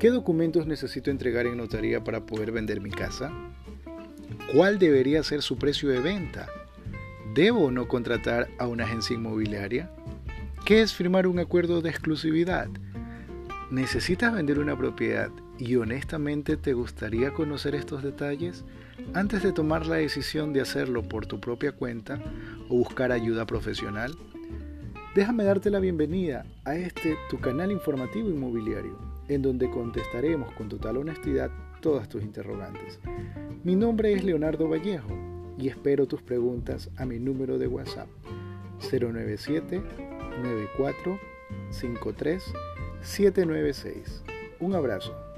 ¿Qué documentos necesito entregar en notaría para poder vender mi casa? ¿Cuál debería ser su precio de venta? ¿Debo o no contratar a una agencia inmobiliaria? ¿Qué es firmar un acuerdo de exclusividad? ¿Necesitas vender una propiedad y honestamente te gustaría conocer estos detalles antes de tomar la decisión de hacerlo por tu propia cuenta o buscar ayuda profesional? Déjame darte la bienvenida a este tu canal informativo inmobiliario, en donde contestaremos con total honestidad todas tus interrogantes. Mi nombre es Leonardo Vallejo y espero tus preguntas a mi número de WhatsApp 097 94 53 796. Un abrazo.